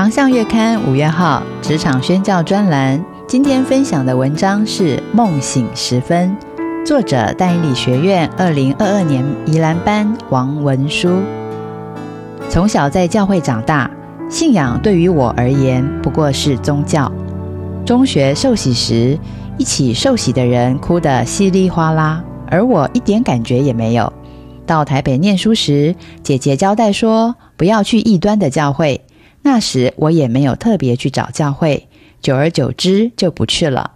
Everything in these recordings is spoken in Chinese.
航向月刊五月号职场宣教专栏，今天分享的文章是《梦醒时分》，作者淡理学院二零二二年宜兰班王文书。从小在教会长大，信仰对于我而言不过是宗教。中学受洗时，一起受洗的人哭得稀里哗啦，而我一点感觉也没有。到台北念书时，姐姐交代说不要去异端的教会。那时我也没有特别去找教会，久而久之就不去了。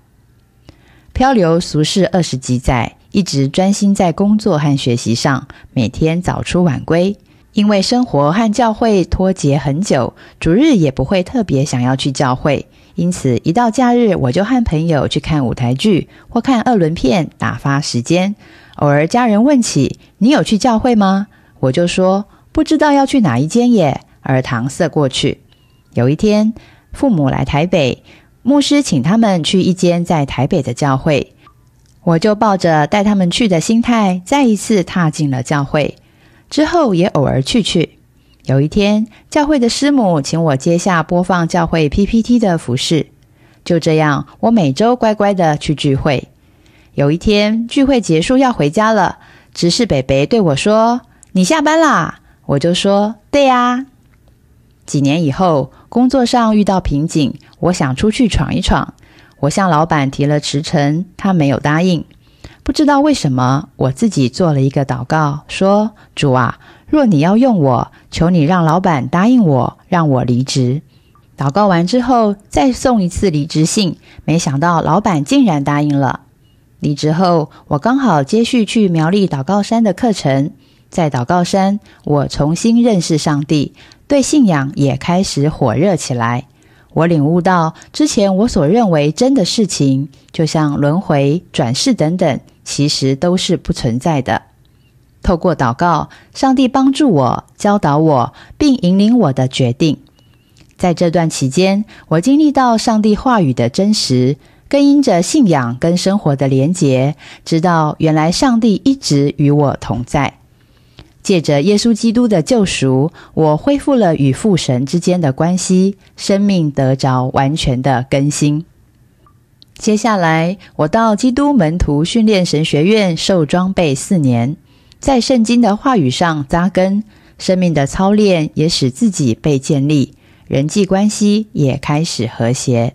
漂流俗世二十几载，一直专心在工作和学习上，每天早出晚归。因为生活和教会脱节很久，主日也不会特别想要去教会，因此一到假日我就和朋友去看舞台剧或看二轮片打发时间。偶尔家人问起你有去教会吗？我就说不知道要去哪一间耶。而搪塞过去。有一天，父母来台北，牧师请他们去一间在台北的教会，我就抱着带他们去的心态，再一次踏进了教会。之后也偶尔去去。有一天，教会的师母请我接下播放教会 PPT 的服饰，就这样，我每周乖乖的去聚会。有一天，聚会结束要回家了，执事北北对我说：“你下班啦？”我就说：“对呀。”几年以后，工作上遇到瓶颈，我想出去闯一闯。我向老板提了辞呈，他没有答应。不知道为什么，我自己做了一个祷告，说：“主啊，若你要用我，求你让老板答应我，让我离职。”祷告完之后，再送一次离职信，没想到老板竟然答应了。离职后，我刚好接续去苗栗祷告山的课程，在祷告山，我重新认识上帝。对信仰也开始火热起来。我领悟到，之前我所认为真的事情，就像轮回、转世等等，其实都是不存在的。透过祷告，上帝帮助我、教导我，并引领我的决定。在这段期间，我经历到上帝话语的真实，更因着信仰跟生活的连结，知道原来上帝一直与我同在。借着耶稣基督的救赎，我恢复了与父神之间的关系，生命得着完全的更新。接下来，我到基督门徒训练神学院受装备四年，在圣经的话语上扎根，生命的操练也使自己被建立，人际关系也开始和谐。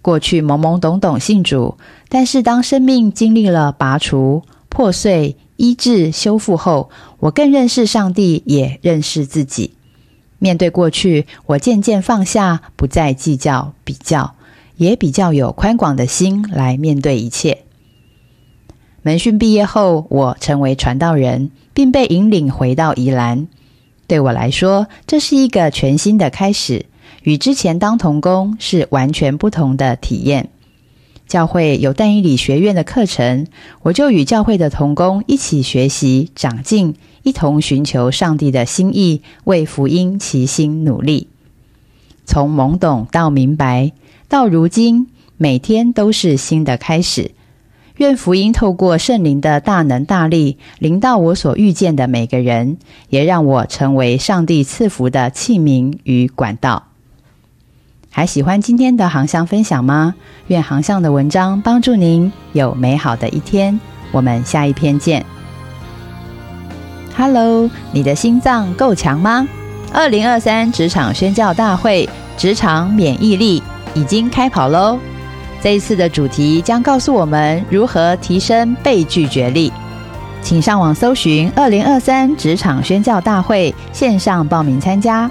过去懵懵懂懂信主，但是当生命经历了拔除、破碎。医治修复后，我更认识上帝，也认识自己。面对过去，我渐渐放下，不再计较比较，也比较有宽广的心来面对一切。门训毕业后，我成为传道人，并被引领回到宜兰。对我来说，这是一个全新的开始，与之前当童工是完全不同的体验。教会有但以理学院的课程，我就与教会的同工一起学习长进，一同寻求上帝的心意，为福音齐心努力。从懵懂到明白，到如今，每天都是新的开始。愿福音透过圣灵的大能大力，临到我所遇见的每个人，也让我成为上帝赐福的器皿与管道。还喜欢今天的航向分享吗？愿航向的文章帮助您有美好的一天。我们下一篇见。Hello，你的心脏够强吗？二零二三职场宣教大会职场免疫力已经开跑喽！这一次的主题将告诉我们如何提升被拒绝力。请上网搜寻二零二三职场宣教大会线上报名参加。